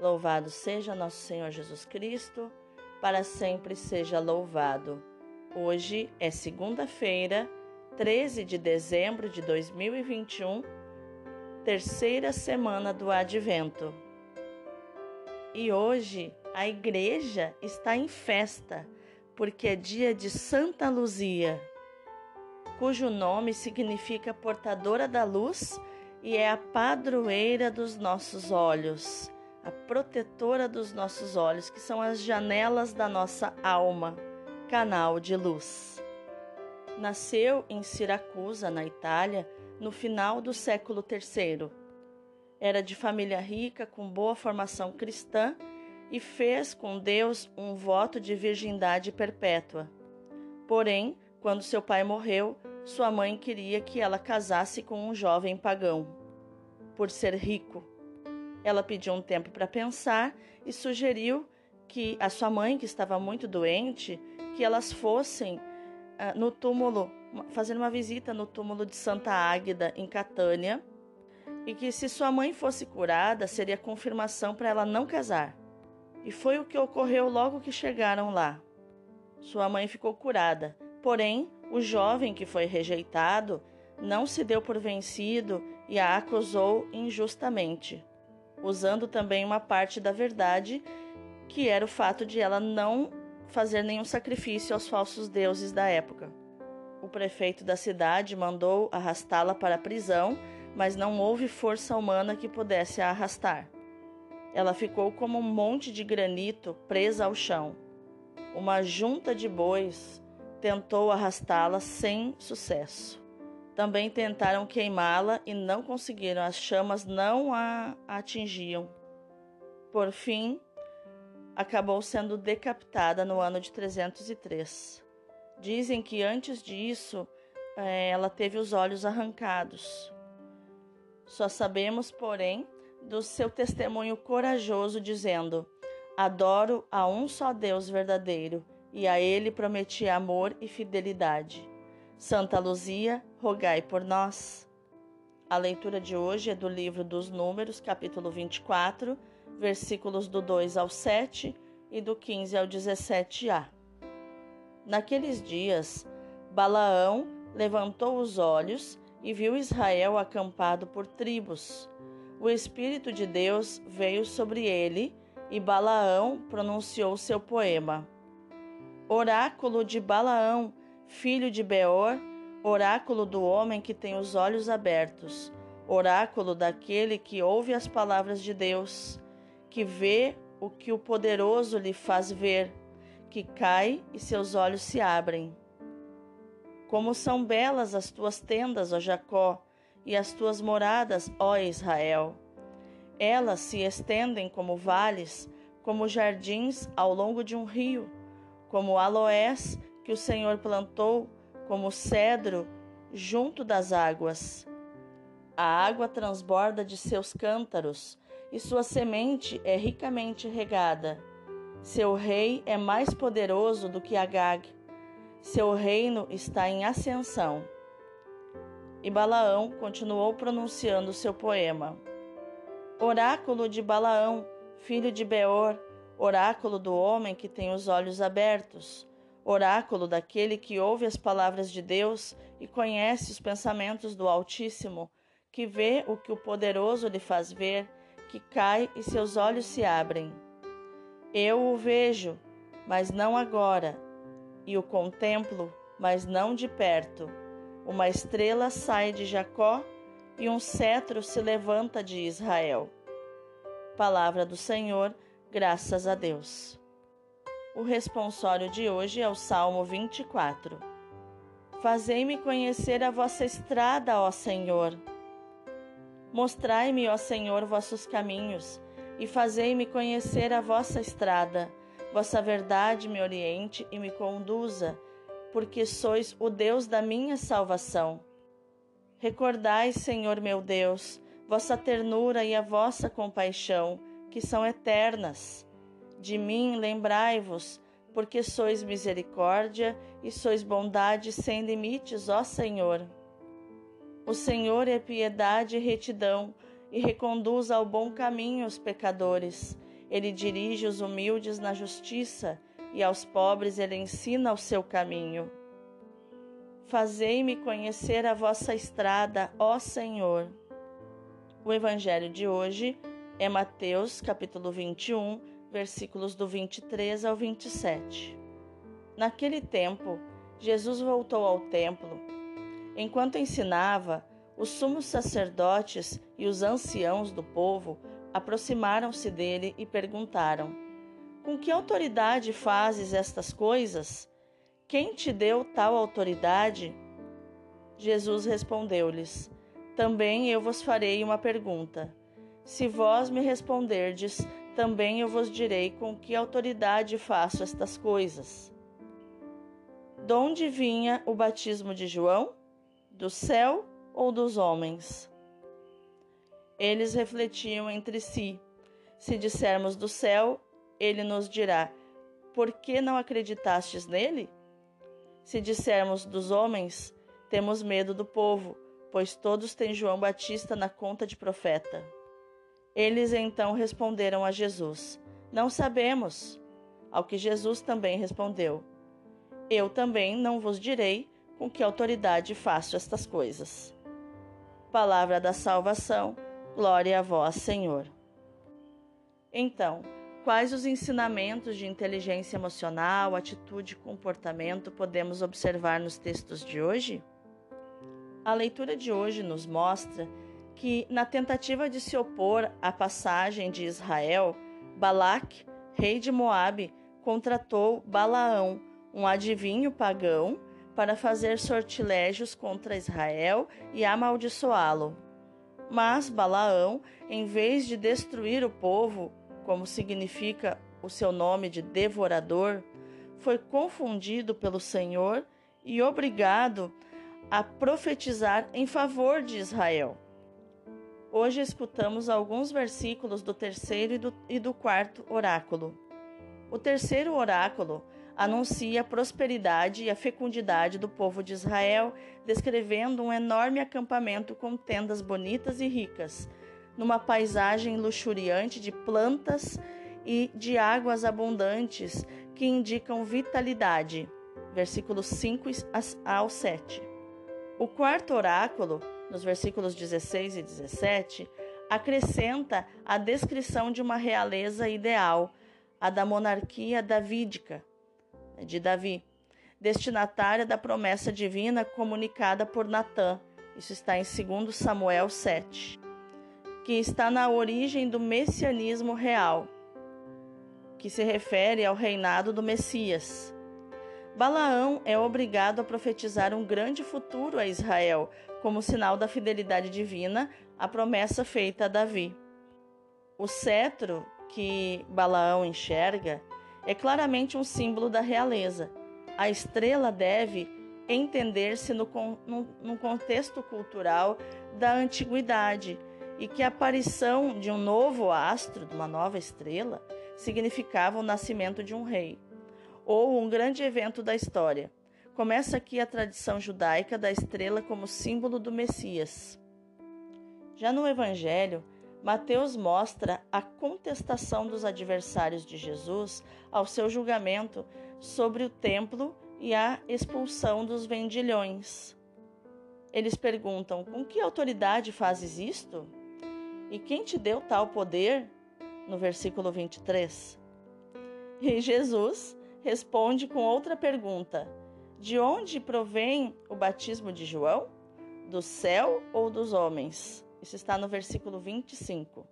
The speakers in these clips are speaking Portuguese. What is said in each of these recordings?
Louvado seja nosso Senhor Jesus Cristo, para sempre seja louvado. Hoje é segunda-feira, 13 de dezembro de 2021, terceira semana do Advento. E hoje a igreja está em festa, porque é dia de Santa Luzia, cujo nome significa portadora da luz e é a padroeira dos nossos olhos a protetora dos nossos olhos, que são as janelas da nossa alma, canal de luz. Nasceu em Siracusa, na Itália, no final do século III. Era de família rica, com boa formação cristã e fez com Deus um voto de virgindade perpétua. Porém, quando seu pai morreu, sua mãe queria que ela casasse com um jovem pagão. Por ser rico, ela pediu um tempo para pensar e sugeriu que a sua mãe, que estava muito doente, que elas fossem uh, no túmulo, fazer uma visita no túmulo de Santa Águida, em Catânia, e que se sua mãe fosse curada, seria confirmação para ela não casar. E foi o que ocorreu logo que chegaram lá. Sua mãe ficou curada, porém, o jovem que foi rejeitado não se deu por vencido e a acusou injustamente usando também uma parte da verdade, que era o fato de ela não fazer nenhum sacrifício aos falsos deuses da época. O prefeito da cidade mandou arrastá-la para a prisão, mas não houve força humana que pudesse a arrastar. Ela ficou como um monte de granito presa ao chão. Uma junta de bois tentou arrastá-la sem sucesso. Também tentaram queimá-la e não conseguiram, as chamas não a atingiam. Por fim, acabou sendo decapitada no ano de 303. Dizem que antes disso é, ela teve os olhos arrancados. Só sabemos, porém, do seu testemunho corajoso, dizendo: Adoro a um só Deus verdadeiro, e a ele prometi amor e fidelidade. Santa Luzia, rogai por nós. A leitura de hoje é do livro dos Números, capítulo 24, versículos do 2 ao 7 e do 15 ao 17a. Naqueles dias, Balaão levantou os olhos e viu Israel acampado por tribos. O Espírito de Deus veio sobre ele e Balaão pronunciou seu poema. Oráculo de Balaão, filho de Beor, oráculo do homem que tem os olhos abertos, oráculo daquele que ouve as palavras de Deus, que vê o que o poderoso lhe faz ver, que cai e seus olhos se abrem. Como são belas as tuas tendas, ó Jacó, e as tuas moradas, ó Israel. Elas se estendem como vales, como jardins ao longo de um rio, como aloés que o Senhor plantou como cedro junto das águas. A água transborda de seus cântaros e sua semente é ricamente regada. Seu rei é mais poderoso do que Agag. Seu reino está em ascensão. E Balaão continuou pronunciando seu poema. Oráculo de Balaão, filho de Beor, oráculo do homem que tem os olhos abertos oráculo daquele que ouve as palavras de Deus e conhece os pensamentos do Altíssimo, que vê o que o poderoso lhe faz ver, que cai e seus olhos se abrem. Eu o vejo, mas não agora, e o contemplo, mas não de perto. Uma estrela sai de Jacó e um cetro se levanta de Israel. Palavra do Senhor, graças a Deus. O responsório de hoje é o Salmo 24. Fazei-me conhecer a vossa estrada, ó Senhor. Mostrai-me, ó Senhor, vossos caminhos, e fazei-me conhecer a vossa estrada. Vossa verdade me oriente e me conduza, porque sois o Deus da minha salvação. Recordai, Senhor meu Deus, vossa ternura e a vossa compaixão, que são eternas de mim lembrai-vos, porque sois misericórdia e sois bondade sem limites, ó Senhor. O Senhor é piedade e retidão, e reconduz ao bom caminho os pecadores, Ele dirige os humildes na justiça e aos pobres ele ensina o seu caminho. Fazei-me conhecer a vossa estrada, ó Senhor. O evangelho de hoje é Mateus, capítulo 21, versículos do 23 ao 27. Naquele tempo, Jesus voltou ao templo. Enquanto ensinava, os sumos sacerdotes e os anciãos do povo aproximaram-se dele e perguntaram: Com que autoridade fazes estas coisas? Quem te deu tal autoridade? Jesus respondeu-lhes: Também eu vos farei uma pergunta. Se vós me responderdes, também eu vos direi com que autoridade faço estas coisas. De onde vinha o batismo de João? Do céu ou dos homens? Eles refletiam entre si. Se dissermos do céu, ele nos dirá: Por que não acreditastes nele? Se dissermos dos homens, temos medo do povo, pois todos têm João Batista na conta de profeta. Eles então responderam a Jesus: Não sabemos. Ao que Jesus também respondeu: Eu também não vos direi com que autoridade faço estas coisas. Palavra da salvação, glória a vós, Senhor. Então, quais os ensinamentos de inteligência emocional, atitude e comportamento podemos observar nos textos de hoje? A leitura de hoje nos mostra que, na tentativa de se opor à passagem de Israel, Balac, rei de Moabe, contratou Balaão, um adivinho pagão, para fazer sortilégios contra Israel e amaldiçoá-lo. Mas Balaão, em vez de destruir o povo, como significa o seu nome de devorador, foi confundido pelo Senhor e obrigado a profetizar em favor de Israel. Hoje escutamos alguns versículos do terceiro e do, e do quarto oráculo. O terceiro oráculo anuncia a prosperidade e a fecundidade do povo de Israel, descrevendo um enorme acampamento com tendas bonitas e ricas, numa paisagem luxuriante de plantas e de águas abundantes que indicam vitalidade. Versículos 5 ao 7. O quarto oráculo, nos versículos 16 e 17, acrescenta a descrição de uma realeza ideal, a da monarquia davídica, de Davi, destinatária da promessa divina comunicada por Natã. Isso está em 2 Samuel 7, que está na origem do messianismo real, que se refere ao reinado do Messias. Balaão é obrigado a profetizar um grande futuro a Israel, como sinal da fidelidade divina à promessa feita a Davi. O cetro que Balaão enxerga é claramente um símbolo da realeza. A estrela deve entender-se no, no, no, contexto cultural da antiguidade e que a aparição de um novo astro, de uma nova estrela, significava o nascimento de um rei ou um grande evento da história. Começa aqui a tradição judaica da estrela como símbolo do Messias. Já no Evangelho, Mateus mostra a contestação dos adversários de Jesus ao seu julgamento sobre o templo e a expulsão dos vendilhões. Eles perguntam: Com que autoridade fazes isto? E quem te deu tal poder? No versículo 23. E Jesus responde com outra pergunta: De onde provém o batismo de João? Do céu ou dos homens? Isso está no versículo 25.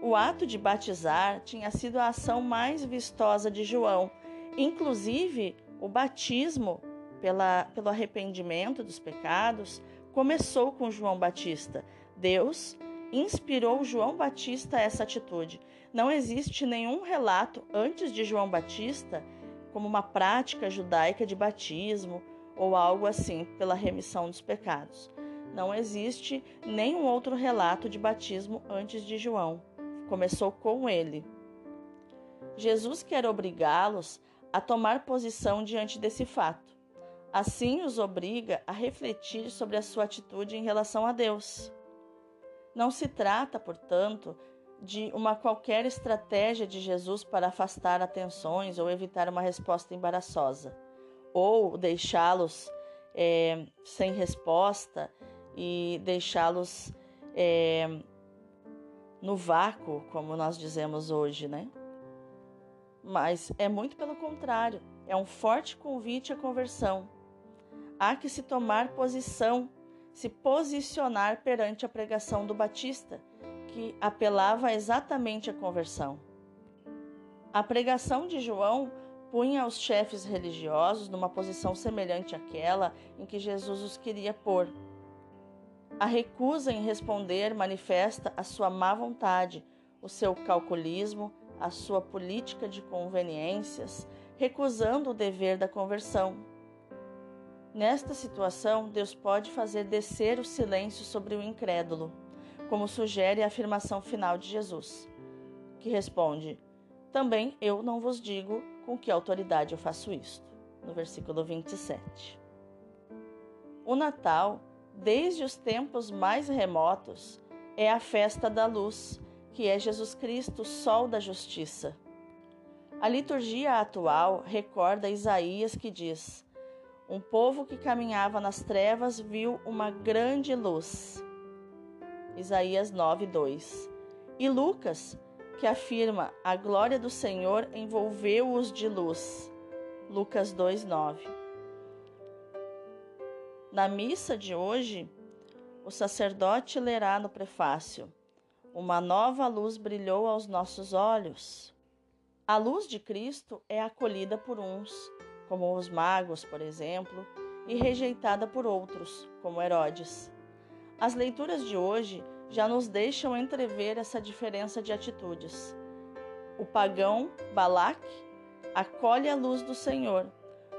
O ato de batizar tinha sido a ação mais vistosa de João. Inclusive, o batismo pela, pelo arrependimento dos pecados começou com João Batista. Deus inspirou João Batista a essa atitude. Não existe nenhum relato antes de João Batista como uma prática judaica de batismo ou algo assim pela remissão dos pecados. Não existe nenhum outro relato de batismo antes de João. Começou com ele. Jesus quer obrigá-los a tomar posição diante desse fato. Assim os obriga a refletir sobre a sua atitude em relação a Deus. Não se trata, portanto, de uma qualquer estratégia de Jesus para afastar atenções ou evitar uma resposta embaraçosa, ou deixá-los é, sem resposta e deixá-los é, no vácuo, como nós dizemos hoje, né? Mas é muito pelo contrário, é um forte convite à conversão. Há que se tomar posição, se posicionar perante a pregação do Batista, que apelava exatamente à conversão. A pregação de João punha os chefes religiosos numa posição semelhante àquela em que Jesus os queria pôr. A recusa em responder manifesta a sua má vontade, o seu calculismo, a sua política de conveniências, recusando o dever da conversão. Nesta situação, Deus pode fazer descer o silêncio sobre o incrédulo, como sugere a afirmação final de Jesus, que responde: Também eu não vos digo com que autoridade eu faço isto. No versículo 27. O Natal, desde os tempos mais remotos, é a festa da luz, que é Jesus Cristo, sol da justiça. A liturgia atual recorda Isaías que diz: Um povo que caminhava nas trevas viu uma grande luz. Isaías 9:2. E Lucas que afirma: A glória do Senhor envolveu-os de luz. Lucas 2:9. Na missa de hoje, o sacerdote lerá no prefácio: Uma nova luz brilhou aos nossos olhos. A luz de Cristo é acolhida por uns, como os magos, por exemplo, e rejeitada por outros, como Herodes. As leituras de hoje já nos deixam entrever essa diferença de atitudes. O pagão Balac acolhe a luz do Senhor.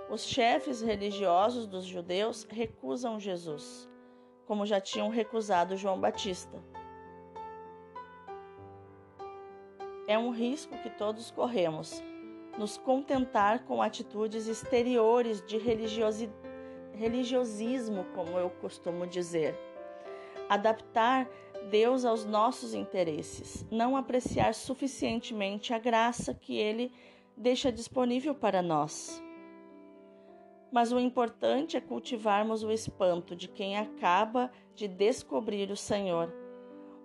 Os chefes religiosos dos judeus recusam Jesus, como já tinham recusado João Batista. É um risco que todos corremos, nos contentar com atitudes exteriores de religiosi religiosismo, como eu costumo dizer. Adaptar Deus aos nossos interesses, não apreciar suficientemente a graça que Ele deixa disponível para nós. Mas o importante é cultivarmos o espanto de quem acaba de descobrir o Senhor.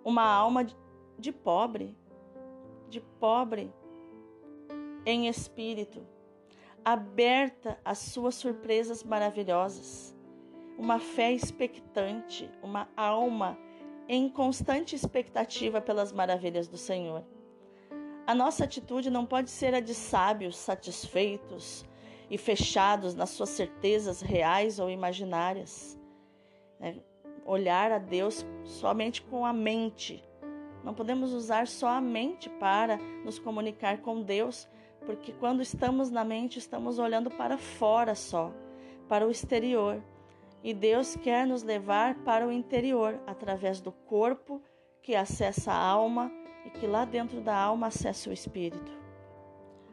Uma alma de pobre, de pobre em espírito, aberta às suas surpresas maravilhosas. Uma fé expectante, uma alma em constante expectativa pelas maravilhas do Senhor. A nossa atitude não pode ser a de sábios satisfeitos e fechados nas suas certezas reais ou imaginárias. É olhar a Deus somente com a mente. Não podemos usar só a mente para nos comunicar com Deus, porque quando estamos na mente, estamos olhando para fora só, para o exterior. E Deus quer nos levar para o interior, através do corpo que acessa a alma e que lá dentro da alma acessa o espírito.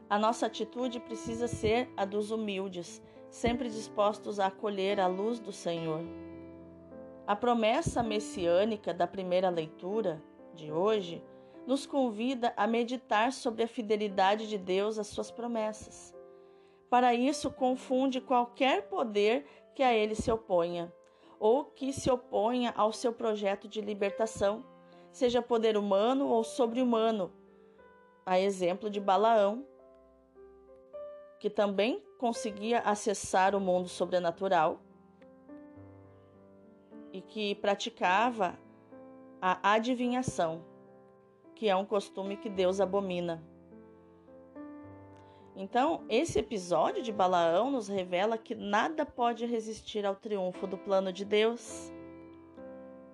A nossa atitude precisa ser a dos humildes, sempre dispostos a acolher a luz do Senhor. A promessa messiânica da primeira leitura de hoje nos convida a meditar sobre a fidelidade de Deus às suas promessas. Para isso, confunde qualquer poder que a ele se oponha, ou que se oponha ao seu projeto de libertação, seja poder humano ou sobre-humano, a exemplo de Balaão, que também conseguia acessar o mundo sobrenatural e que praticava a adivinhação, que é um costume que Deus abomina. Então, esse episódio de Balaão nos revela que nada pode resistir ao triunfo do plano de Deus.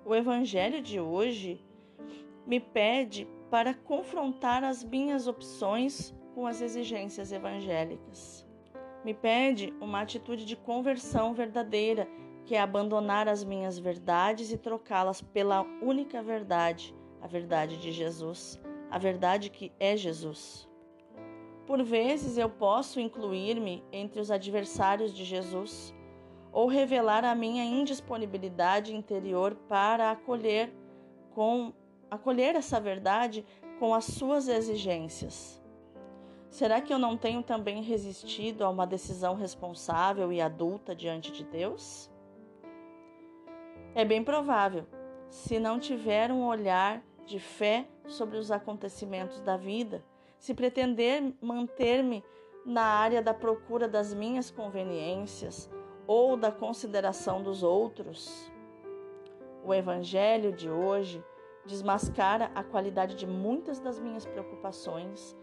O evangelho de hoje me pede para confrontar as minhas opções com as exigências evangélicas. Me pede uma atitude de conversão verdadeira, que é abandonar as minhas verdades e trocá-las pela única verdade, a verdade de Jesus, a verdade que é Jesus. Por vezes eu posso incluir-me entre os adversários de Jesus ou revelar a minha indisponibilidade interior para acolher com acolher essa verdade com as suas exigências. Será que eu não tenho também resistido a uma decisão responsável e adulta diante de Deus? É bem provável, se não tiver um olhar de fé sobre os acontecimentos da vida, se pretender manter-me na área da procura das minhas conveniências ou da consideração dos outros. O Evangelho de hoje desmascara a qualidade de muitas das minhas preocupações,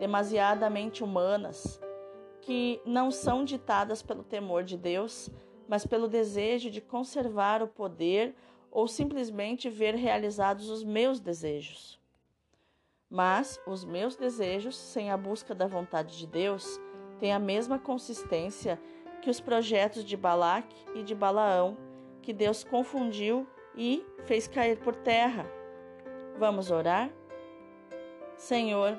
demasiadamente humanas, que não são ditadas pelo temor de Deus, mas pelo desejo de conservar o poder ou simplesmente ver realizados os meus desejos. Mas os meus desejos, sem a busca da vontade de Deus, têm a mesma consistência que os projetos de Balaque e de Balaão, que Deus confundiu e fez cair por terra. Vamos orar? Senhor,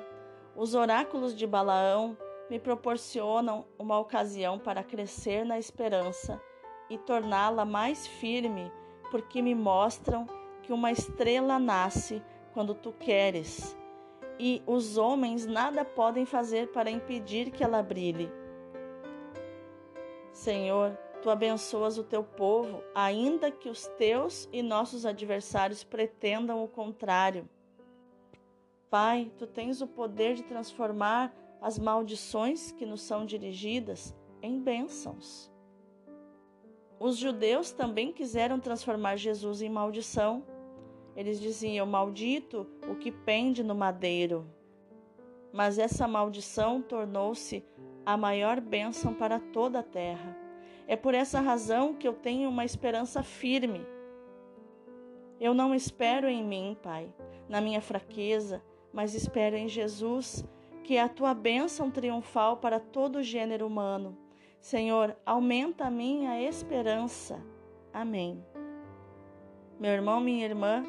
os oráculos de Balaão me proporcionam uma ocasião para crescer na esperança e torná-la mais firme, porque me mostram que uma estrela nasce quando tu queres, e os homens nada podem fazer para impedir que ela brilhe. Senhor, tu abençoas o teu povo, ainda que os teus e nossos adversários pretendam o contrário. Pai, tu tens o poder de transformar as maldições que nos são dirigidas em bênçãos. Os judeus também quiseram transformar Jesus em maldição. Eles diziam: Maldito o que pende no madeiro. Mas essa maldição tornou-se a maior bênção para toda a terra. É por essa razão que eu tenho uma esperança firme. Eu não espero em mim, Pai, na minha fraqueza, mas espero em Jesus, que é a tua bênção triunfal para todo o gênero humano. Senhor, aumenta a minha esperança. Amém. Meu irmão, minha irmã,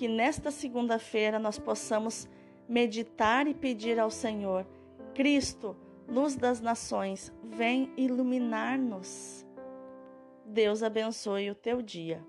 que nesta segunda-feira nós possamos meditar e pedir ao Senhor, Cristo, luz das nações, vem iluminar-nos. Deus abençoe o teu dia.